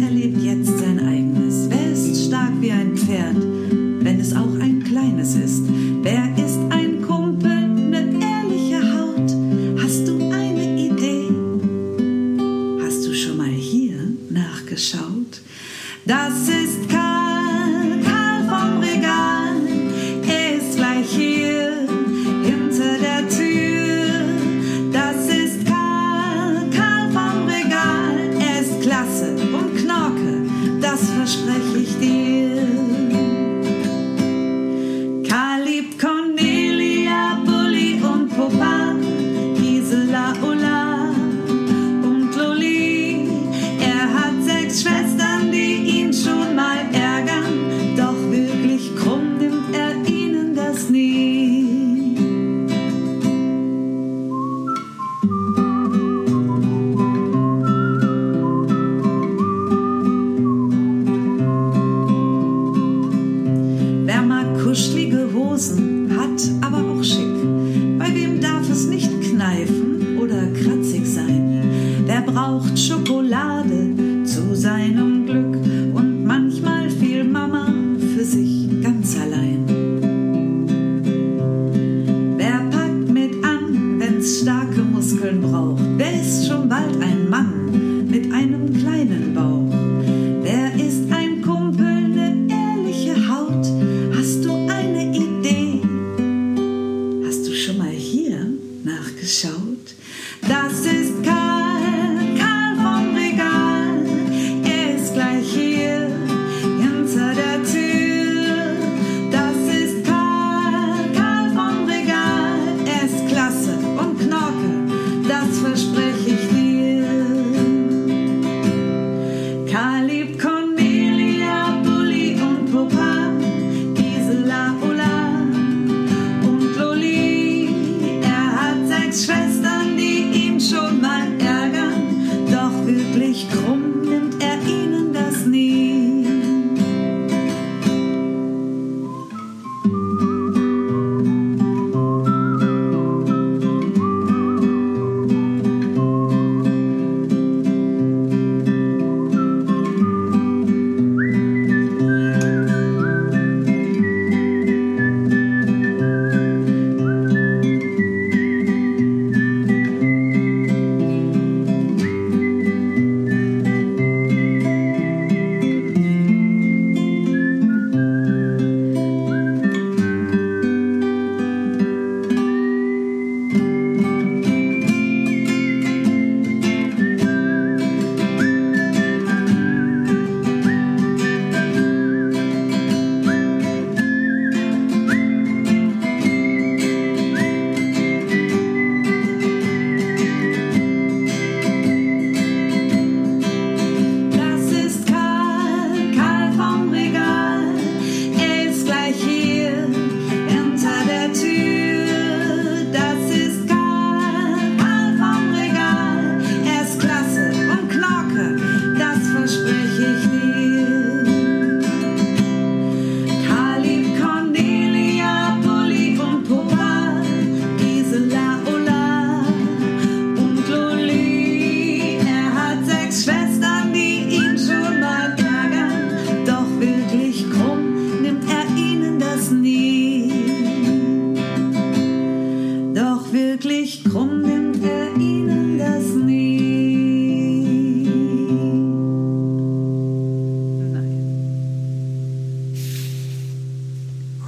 Und erlebt jetzt sein eigenes? Wer ist stark wie ein Pferd,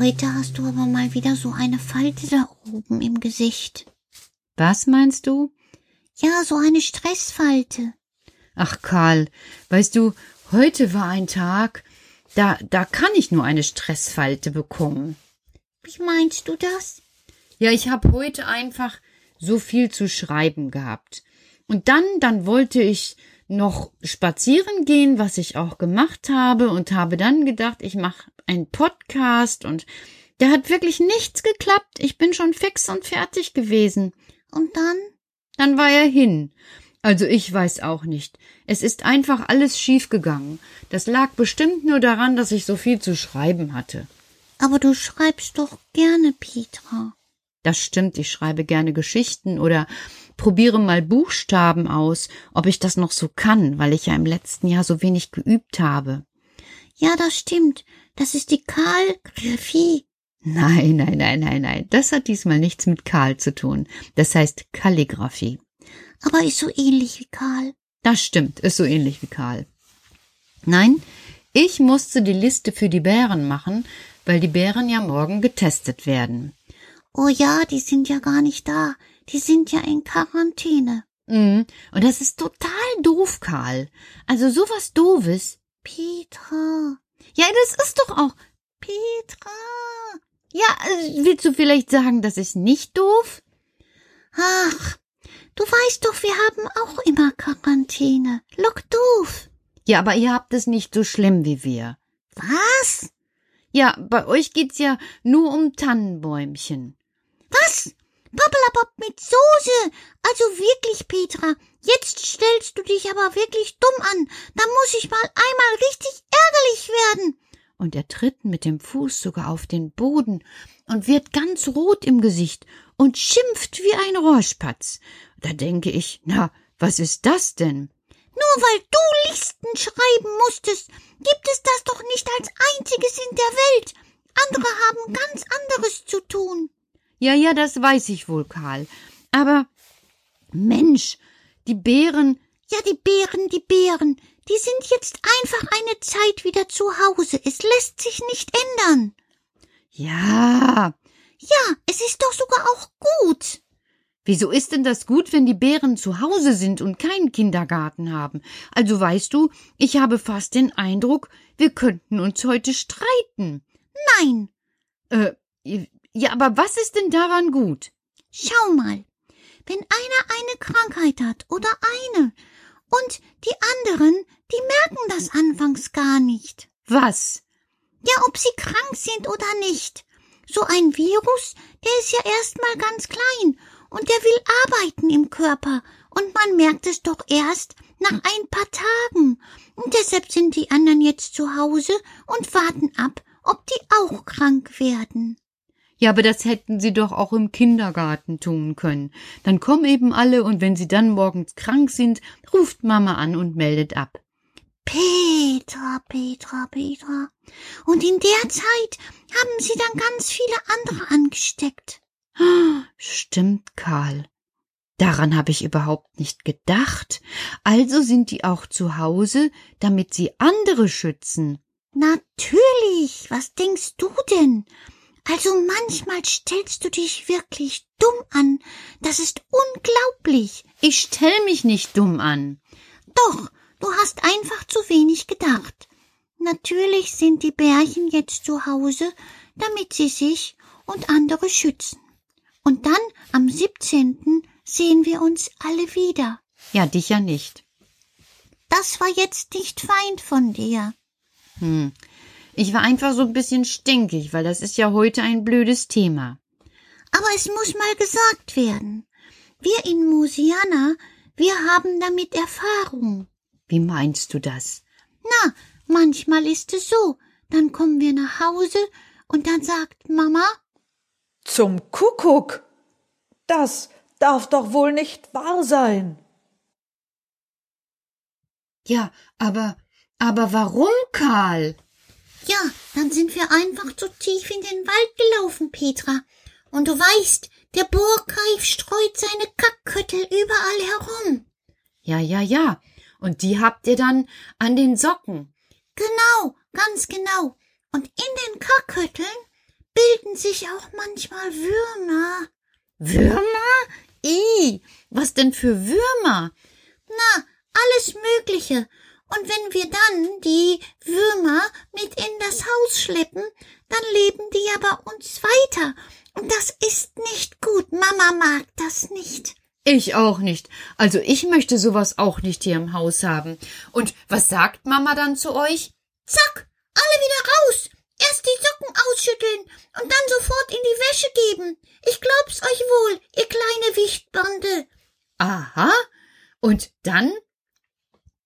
Heute hast du aber mal wieder so eine Falte da oben im Gesicht. Was meinst du? Ja, so eine Stressfalte. Ach, Karl, weißt du, heute war ein Tag, da, da kann ich nur eine Stressfalte bekommen. Wie meinst du das? Ja, ich habe heute einfach so viel zu schreiben gehabt. Und dann, dann wollte ich noch spazieren gehen, was ich auch gemacht habe, und habe dann gedacht, ich mache einen Podcast und der hat wirklich nichts geklappt. Ich bin schon fix und fertig gewesen. Und dann? Dann war er hin. Also ich weiß auch nicht. Es ist einfach alles schiefgegangen. Das lag bestimmt nur daran, dass ich so viel zu schreiben hatte. Aber du schreibst doch gerne, Petra. Das stimmt, ich schreibe gerne Geschichten oder probiere mal Buchstaben aus, ob ich das noch so kann, weil ich ja im letzten Jahr so wenig geübt habe. Ja, das stimmt. Das ist die Kalligraphie. Nein, nein, nein, nein, nein. Das hat diesmal nichts mit Karl zu tun. Das heißt Kalligraphie. Aber ist so ähnlich wie Karl. Das stimmt, ist so ähnlich wie Karl. Nein, ich musste die Liste für die Bären machen, weil die Bären ja morgen getestet werden. Oh ja, die sind ja gar nicht da. Die sind ja in Quarantäne. Mhm. Und das ist total doof, Karl. Also sowas Doofes. Petra. Ja, das ist doch auch. Petra. Ja, äh, willst du vielleicht sagen, das ist nicht doof? Ach, du weißt doch, wir haben auch immer Quarantäne. Look doof. Ja, aber ihr habt es nicht so schlimm wie wir. Was? Ja, bei euch geht's ja nur um Tannenbäumchen. Was? Pappelapapp mit Soße. Also wirklich, Petra. Jetzt stellst du dich aber wirklich dumm an. Da muss ich mal einmal richtig ärgerlich werden. Und er tritt mit dem Fuß sogar auf den Boden und wird ganz rot im Gesicht und schimpft wie ein Rohrspatz. Da denke ich, na, was ist das denn? Nur weil du Listen schreiben musstest, gibt es das doch nicht als einziges in der Welt. Andere haben ganz anderes zu tun. Ja, ja, das weiß ich wohl, Karl. Aber Mensch, die Bären. Ja, die Bären, die Bären, die sind jetzt einfach eine Zeit wieder zu Hause. Es lässt sich nicht ändern. Ja. Ja, es ist doch sogar auch gut. Wieso ist denn das gut, wenn die Bären zu Hause sind und keinen Kindergarten haben? Also weißt du, ich habe fast den Eindruck, wir könnten uns heute streiten. Nein. Äh, ja, aber was ist denn daran gut? Schau mal. Wenn einer eine Krankheit hat oder eine und die anderen, die merken das anfangs gar nicht. Was? Ja, ob sie krank sind oder nicht. So ein Virus, der ist ja erstmal ganz klein und der will arbeiten im Körper und man merkt es doch erst nach ein paar Tagen. Und deshalb sind die anderen jetzt zu Hause und warten ab, ob die auch krank werden. Ja, aber das hätten sie doch auch im Kindergarten tun können. Dann kommen eben alle und wenn sie dann morgens krank sind, ruft Mama an und meldet ab. Petra, Petra, Petra. Und in der Zeit haben sie dann ganz viele andere angesteckt. Stimmt, Karl. Daran habe ich überhaupt nicht gedacht. Also sind die auch zu Hause, damit sie andere schützen. Natürlich. Was denkst du denn? Also manchmal stellst du dich wirklich dumm an. Das ist unglaublich. Ich stell mich nicht dumm an. Doch, du hast einfach zu wenig gedacht. Natürlich sind die Bärchen jetzt zu Hause, damit sie sich und andere schützen. Und dann am 17. sehen wir uns alle wieder. Ja, dich ja nicht. Das war jetzt nicht fein von dir. Hm. Ich war einfach so ein bisschen stinkig, weil das ist ja heute ein blödes Thema. Aber es muss mal gesagt werden. Wir in Musiana, wir haben damit Erfahrung. Wie meinst du das? Na, manchmal ist es so. Dann kommen wir nach Hause und dann sagt Mama, zum Kuckuck. Das darf doch wohl nicht wahr sein. Ja, aber, aber warum, Karl? Ja, dann sind wir einfach zu tief in den Wald gelaufen, Petra. Und du weißt, der Burgreif streut seine Kackköttel überall herum. Ja, ja, ja. Und die habt ihr dann an den Socken. Genau, ganz genau. Und in den Kackkötteln bilden sich auch manchmal Würmer. Würmer? I, was denn für Würmer? Na, alles Mögliche. Und wenn wir dann die Würmer mit in das Haus schleppen, dann leben die ja bei uns weiter. Und das ist nicht gut. Mama mag das nicht. Ich auch nicht. Also ich möchte sowas auch nicht hier im Haus haben. Und was sagt Mama dann zu euch? Zack, alle wieder raus. Erst die Socken ausschütteln und dann sofort in die Wäsche geben. Ich glaub's euch wohl, ihr kleine Wichtbande. Aha. Und dann?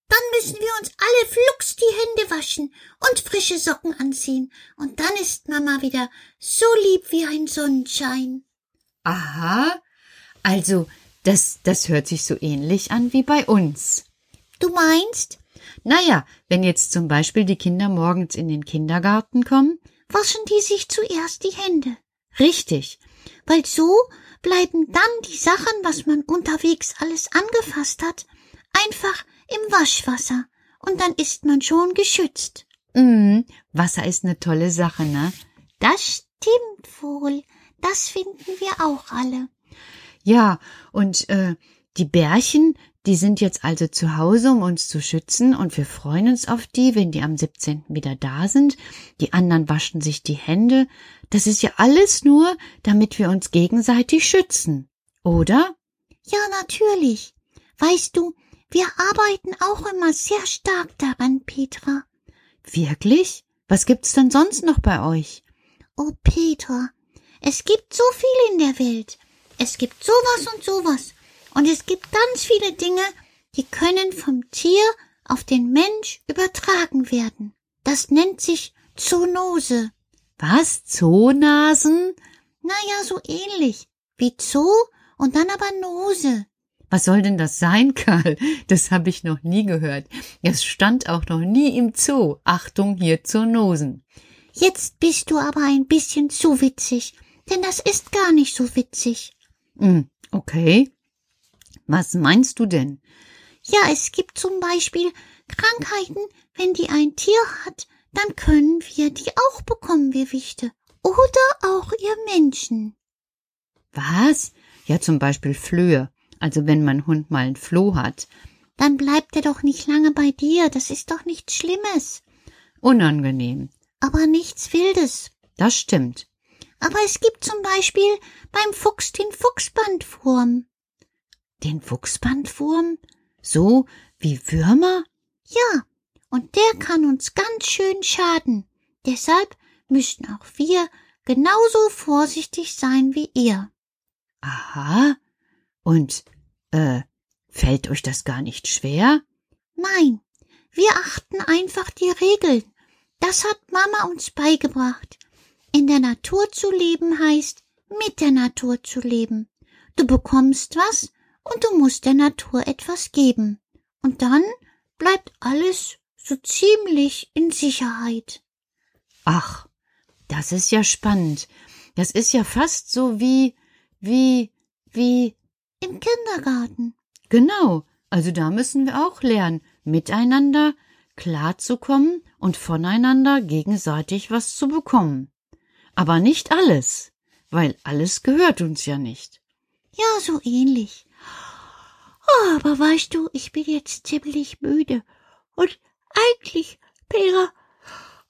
Dann müssen wir uns alle flugs die Hände waschen und frische Socken anziehen. Und dann ist Mama wieder so lieb wie ein Sonnenschein. Aha. Also, das, das hört sich so ähnlich an wie bei uns. Du meinst? Naja, wenn jetzt zum Beispiel die Kinder morgens in den Kindergarten kommen, Waschen die sich zuerst die Hände. richtig. Weil so bleiben dann die Sachen, was man unterwegs alles angefasst hat, einfach im Waschwasser. Und dann ist man schon geschützt. Mm, Wasser ist eine tolle Sache, ne? Das stimmt wohl. Das finden wir auch alle. Ja, und äh, die Bärchen, die sind jetzt also zu Hause, um uns zu schützen, und wir freuen uns auf die, wenn die am 17. wieder da sind. Die anderen waschen sich die Hände. Das ist ja alles nur, damit wir uns gegenseitig schützen. Oder? Ja, natürlich. Weißt du, wir arbeiten auch immer sehr stark daran, Petra. Wirklich? Was gibt's denn sonst noch bei euch? Oh, Petra, es gibt so viel in der Welt. Es gibt sowas und sowas. Und es gibt ganz viele Dinge, die können vom Tier auf den Mensch übertragen werden. Das nennt sich Zoonose. Was? Zoonasen? Naja, so ähnlich. Wie Zoo und dann aber Nose. Was soll denn das sein, Karl? Das habe ich noch nie gehört. Es stand auch noch nie im Zoo. Achtung, hier Zoonosen. Jetzt bist du aber ein bisschen zu witzig, denn das ist gar nicht so witzig. Hm, okay. Was meinst du denn? Ja, es gibt zum Beispiel Krankheiten, wenn die ein Tier hat, dann können wir die auch bekommen, wir Wichte. Oder auch ihr Menschen. Was? Ja, zum Beispiel Flöhe. Also wenn mein Hund mal ein Floh hat. Dann bleibt er doch nicht lange bei dir, das ist doch nichts Schlimmes. Unangenehm. Aber nichts Wildes. Das stimmt. Aber es gibt zum Beispiel beim Fuchs den Fuchsbandwurm. Den Fuchsbandwurm? So wie Würmer? Ja, und der kann uns ganz schön schaden. Deshalb müssen auch wir genauso vorsichtig sein wie ihr. Aha. Und, äh, fällt euch das gar nicht schwer? Nein, wir achten einfach die Regeln. Das hat Mama uns beigebracht. In der Natur zu leben heißt, mit der Natur zu leben. Du bekommst was und du musst der Natur etwas geben. Und dann bleibt alles so ziemlich in Sicherheit. Ach, das ist ja spannend. Das ist ja fast so wie, wie, wie, Im Kindergarten. genau. Also da müssen wir auch lernen, miteinander klarzukommen und voneinander gegenseitig was zu bekommen. Aber nicht alles, weil alles gehört uns ja nicht. Ja, so ähnlich. Oh, aber weißt du, ich bin jetzt ziemlich müde. Und eigentlich, Petra,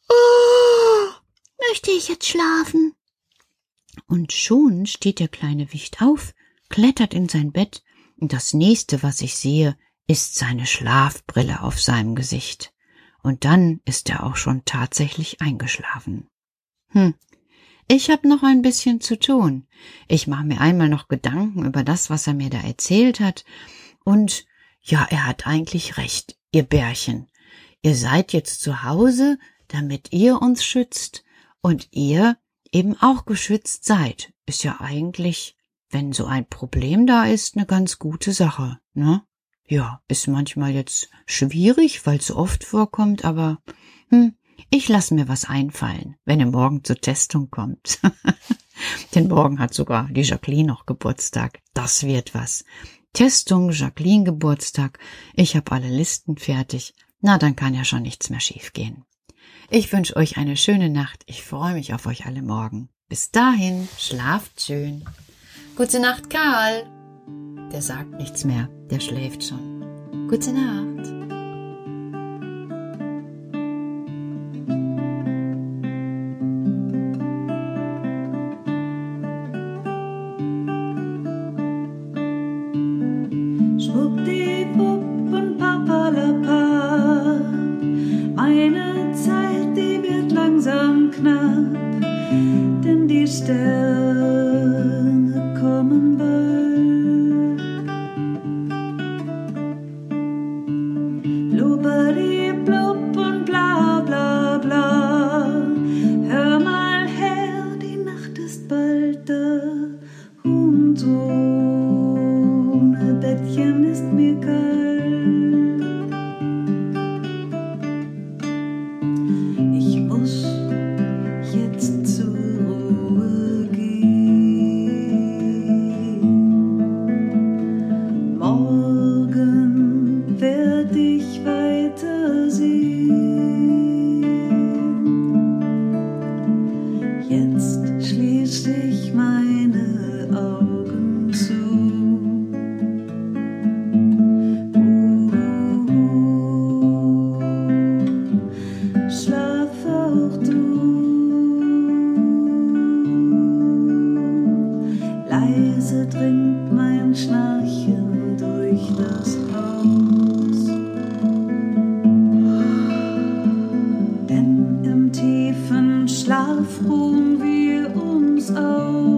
oh, möchte ich jetzt schlafen. Und schon steht der kleine Wicht auf, klettert in sein Bett, und das nächste, was ich sehe, ist seine Schlafbrille auf seinem Gesicht. Und dann ist er auch schon tatsächlich eingeschlafen. Hm, ich hab noch ein bisschen zu tun. Ich mache mir einmal noch Gedanken über das, was er mir da erzählt hat. Und ja, er hat eigentlich recht, ihr Bärchen. Ihr seid jetzt zu Hause, damit ihr uns schützt und ihr eben auch geschützt seid. Ist ja eigentlich, wenn so ein Problem da ist, eine ganz gute Sache, ne? Ja, ist manchmal jetzt schwierig, weil es so oft vorkommt, aber hm, ich lasse mir was einfallen, wenn er morgen zur Testung kommt. Denn morgen hat sogar die Jacqueline noch Geburtstag. Das wird was. Testung, Jacqueline Geburtstag. Ich habe alle Listen fertig. Na, dann kann ja schon nichts mehr schiefgehen. Ich wünsche euch eine schöne Nacht. Ich freue mich auf euch alle morgen. Bis dahin, schlaft schön. Gute Nacht, Karl. Der sagt nichts mehr, der schläft schon. Gute Nacht. dich weiter siehst. frohen wir uns auf.